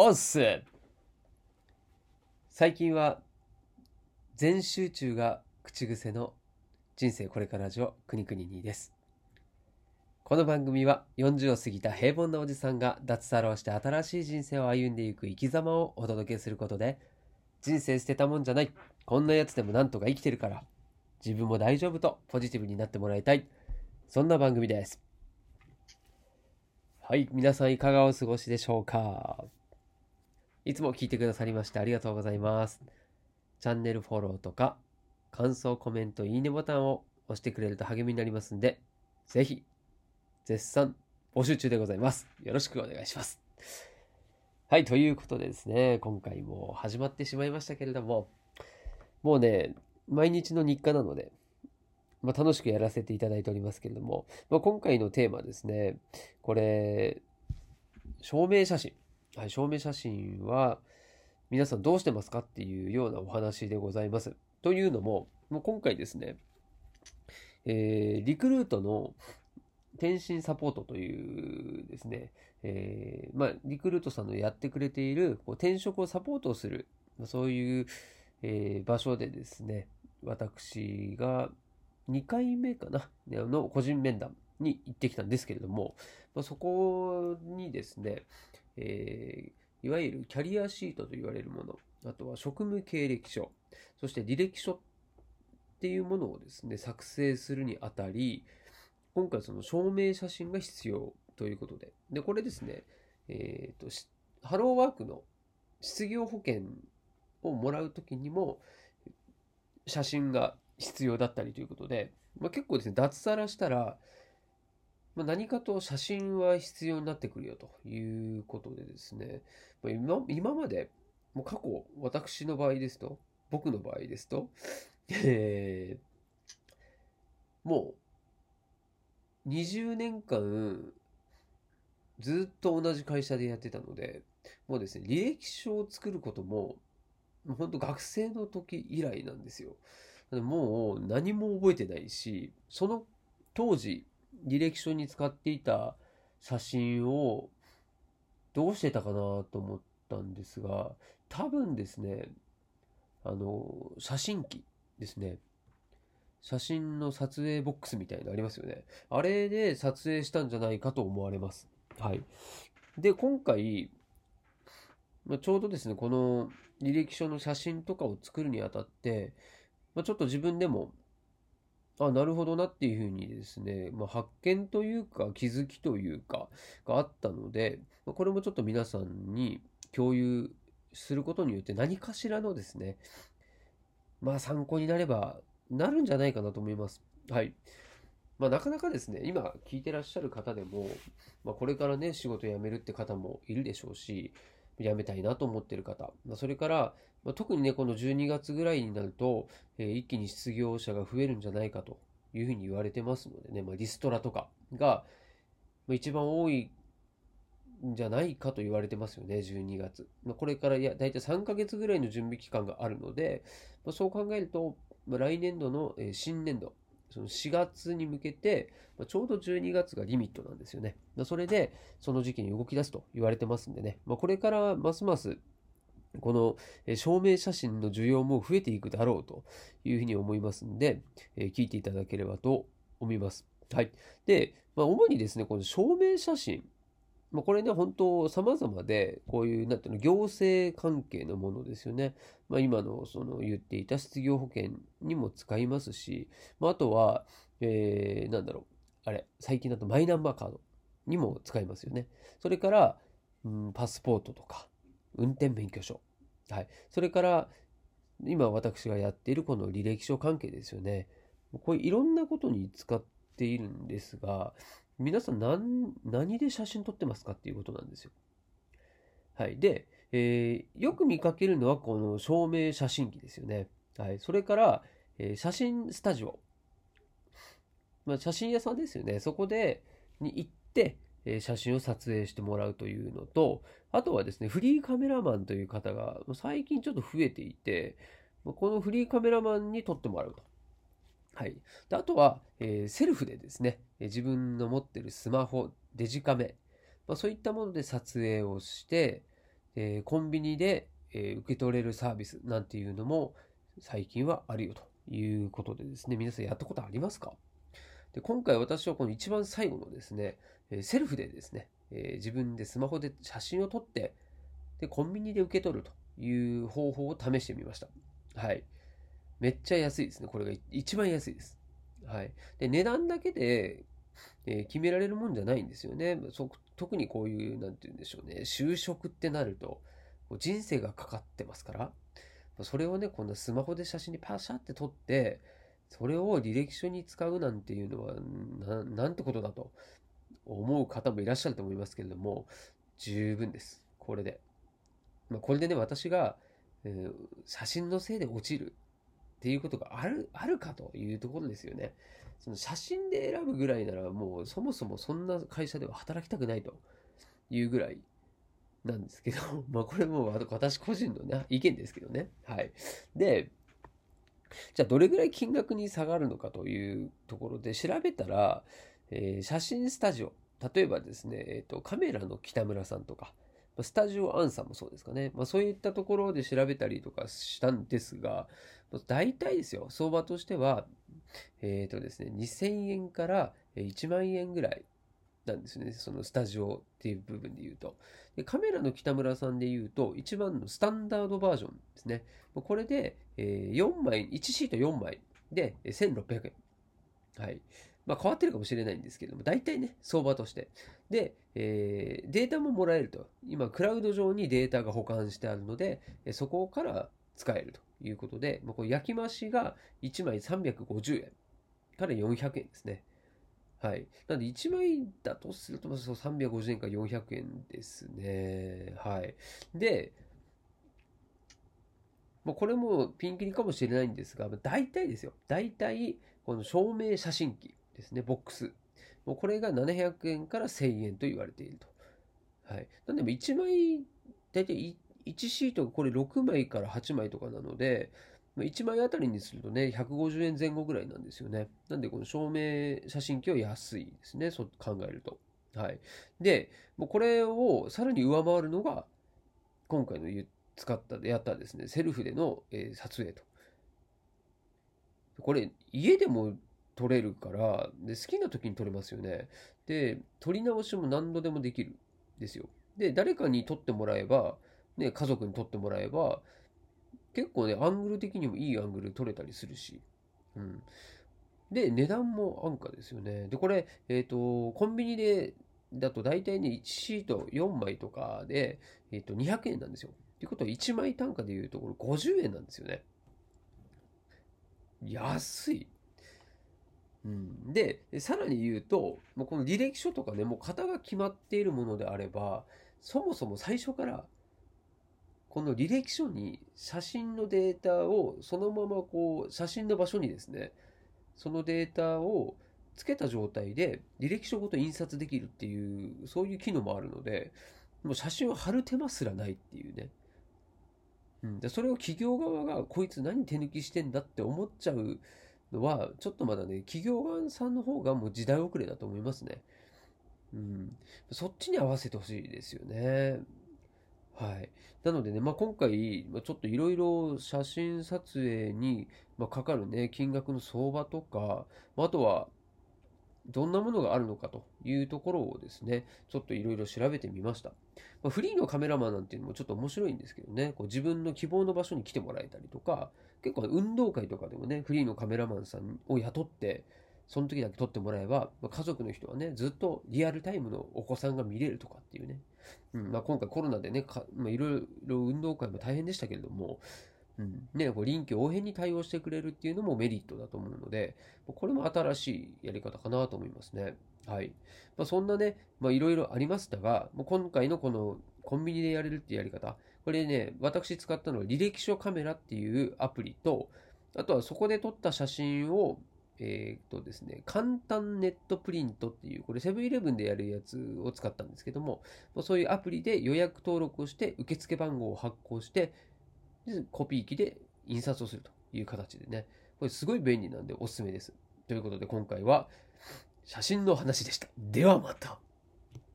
おっす。最近は全集中が口癖の人生これから上くにくににです。この番組は40を過ぎた平凡なおじさんが脱サラをして新しい人生を歩んでいく生き様をお届けすることで人生捨てたもんじゃない。こんなやつでもなんとか生きてるから。自分も大丈夫とポジティブになってもらいたい。そんな番組です。はい、皆さんいかがお過ごしでしょうか？いつも聞いてくださりましてありがとうございます。チャンネルフォローとか、感想、コメント、いいねボタンを押してくれると励みになりますんで、ぜひ、絶賛募集中でございます。よろしくお願いします。はい、ということでですね、今回も始まってしまいましたけれども、もうね、毎日の日課なので、まあ、楽しくやらせていただいておりますけれども、まあ、今回のテーマですね、これ、証明写真。はい、証明写真は皆さんどうしてますかっていうようなお話でございます。というのも、もう今回ですね、えー、リクルートの転身サポートというですね、えー、まあ、リクルートさんのやってくれているこう転職をサポートする、そういう、えー、場所でですね、私が2回目かな、の個人面談に行ってきたんですけれども、まあ、そこにですね、えー、いわゆるキャリアシートと言われるもの、あとは職務経歴書、そして履歴書っていうものをですね、作成するにあたり、今回その証明写真が必要ということで、で、これですね、えっ、ー、と、ハローワークの失業保険をもらうときにも、写真が必要だったりということで、まあ、結構ですね、脱サラしたら、まあ、何かと写真は必要になってくるよということでですね、まあ、今今まで、もう過去、私の場合ですと、僕の場合ですと、えー、もう20年間ずっと同じ会社でやってたので、もうですね、履歴書を作ることも、本当学生の時以来なんですよ。もう何も覚えてないし、その当時、履歴書に使っていた写真をどうしてたかなと思ったんですが、多分ですね、あの、写真機ですね。写真の撮影ボックスみたいなのありますよね。あれで撮影したんじゃないかと思われます。はい。で、今回、まちょうどですね、この履歴書の写真とかを作るにあたって、まあ、ちょっと自分でも、あ、なるほどなっていうふうにですね、まあ、発見というか気づきというかがあったので、ま、これもちょっと皆さんに共有することによって何かしらのですね、まあ参考になればなるんじゃないかなと思います。はい。まあなかなかですね、今聞いてらっしゃる方でも、まあこれからね、仕事辞めるって方もいるでしょうし、辞めたいなと思ってる方、まあ、それから、まあ、特にね、この12月ぐらいになると、えー、一気に失業者が増えるんじゃないかというふうに言われてますのでね、まあ、リストラとかが、まあ、一番多いんじゃないかと言われてますよね、12月。まあ、これからいや、だいたい3ヶ月ぐらいの準備期間があるので、まあ、そう考えると、まあ、来年度の、えー、新年度、その4月に向けて、まあ、ちょうど12月がリミットなんですよね。まあ、それで、その時期に動き出すと言われてますんでね、まあ、これからますますこの証明写真の需要も増えていくだろうというふうに思いますんで、え聞いていただければと思います。はい。で、まあ、主にですね、この証明写真、まあ、これね、本当様々で、こういう、なんていうの、行政関係のものですよね。まあ、今の、その、言っていた失業保険にも使いますし、まあ、あとは、えー、なんだろう、あれ、最近だとマイナンバーカードにも使いますよね。それから、うん、パスポートとか、運転免許証。はい。それから、今私がやっているこの履歴書関係ですよね。こういういろんなことに使っているんですが、皆さん何、何で写真撮ってますかっていうことなんですよ。はい。で、えー、よく見かけるのはこの照明写真機ですよね。はい。それから、えー、写真スタジオ。まあ、写真屋さんですよね。そこで、に行って、えー、写真を撮影してもらうというのと、あとはですね、フリーカメラマンという方が最近ちょっと増えていて、このフリーカメラマンに撮ってもらうと。はい。であとは、えー、セルフでですね、自分の持ってるスマホ、デジカメ、まあ、そういったもので撮影をして、え、コンビニで、え、受け取れるサービスなんていうのも最近はあるよということでですね、皆さんやったことありますか？で今回私はこの一番最後のですね、えセルフでですね、え、自分でスマホで写真を撮って、で、コンビニで受け取るという方法を試してみました。はい。めっちゃ安いですね。これが一番安いです。はい。で、値段だけで、えー、決められるもんじゃないんですよね。特にこういう、なんて言うんでしょうね。就職ってなると、人生がかかってますから、それをね、こんなスマホで写真にパシャって撮って、それを履歴書に使うなんていうのは、ななんてことだと思う方もいらっしゃると思いますけれども、十分です。これで。まあ、これでね、私が、えー、写真のせいで落ちるっていうことがある、あるかというところですよね。その写真で選ぶぐらいならもうそもそもそんな会社では働きたくないというぐらいなんですけど、まあこれも私個人のね、意見ですけどね。はい。で、じゃあどれぐらい金額に下がるのかというところで調べたら、えー、写真スタジオ、例えばですね、えーと、カメラの北村さんとか、スタジオアンさんもそうですかね、まあ、そういったところで調べたりとかしたんですが、大体ですよ、相場としては、えっ、ー、とですね、2000円から1万円ぐらいなんですね。そのスタジオっていう部分で言うと。でカメラの北村さんで言うと、一番のスタンダードバージョンですね。これで、え4枚、1シート4枚で1600円。はい。まあ変わってるかもしれないんですけども、大体ね、相場として。で、えー、データももらえると。今、クラウド上にデータが保管してあるので、そこから使えるということで、まあ、これ焼き増しが1枚350円から400円ですね。はい。なんで1枚だとすると、そう350円から400円ですね。はい。で、まあ、これもピンキリかもしれないんですが、大体ですよ。大体、この照明写真機ですね、ボックス。もうこれが700円から1000円と言われていると。はい。なんでも1枚、大体1シートがこれ6枚から8枚とかなので、1枚あたりにするとね、150円前後ぐらいなんですよね。なんで、この照明写真機は安いですね。そう考えると。はい。で、もうこれをさらに上回るのが、今回の使った、やったですね、セルフでの、え、撮影と。これ、家でも撮れるから、で、好きな時に撮れますよね。で、撮り直しも何度でもできるんですよ。で、誰かに撮ってもらえば、ね、家族に撮ってもらえば、結構ね、アングル的にもいいアングル撮れたりするし。うん。で、値段も安価ですよね。で、これ、えっ、ー、と、コンビニで、だと大体ね、1シート4枚とかで、え、ー、と、200円なんですよ。っていうことは1枚単価で言うと、これ50円なんですよね。安い。うん、で、さらに言うと、もうこの履歴書とかね、もう型が決まっているものであれば、そもそも最初からこの履歴書に写真のデータをそのままこう写真の場所にですねそのデータをつけた状態で履歴書ごと印刷できるっていうそういう機能もあるのでもう写真を貼る手間すらないっていうね、うん、でそれを企業側がこいつ何手抜きしてんだって思っちゃうのはちょっとまだね企業側さんの方がもう時代遅れだと思いますね。うん、そっちに合わせてほしいですよね。はい。なのでね、まあ、今回、ちょっといろいろ写真撮影に、かかるね、金額の相場とか、あとは、どんなものがあるのかというところをですね、ちょっといろいろ調べてみました。まあ、フリーのカメラマンなんていうのもちょっと面白いんですけどね、こう自分の希望の場所に来てもらえたりとか、結構運動会とかでもね、フリーのカメラマンさんを雇って、その時だけ撮ってもらえば、まあ、家族の人はね、ずっとリアルタイムのお子さんが見れるとかっていうね。うんまあ、今回コロナでね、いろいろ運動会も大変でしたけれども、うんね、こう臨機応変に対応してくれるっていうのもメリットだと思うので、これも新しいやり方かなと思いますね。はい。まあ、そんなね、まあ、いろいろありましたが、もう今回のこのコンビニでやれるっていうやり方、これね、私使ったのは履歴書カメラっていうアプリと、あとはそこで撮った写真をえっ、とですね、簡単ネットプリントっていう、これセブンイレブンでやるやつを使ったんですけども、そういうアプリで予約登録をして、受付番号を発行して、コピー機で印刷をするという形でね、これすごい便利なんでおすすめです。ということで今回は写真の話でした。ではまた。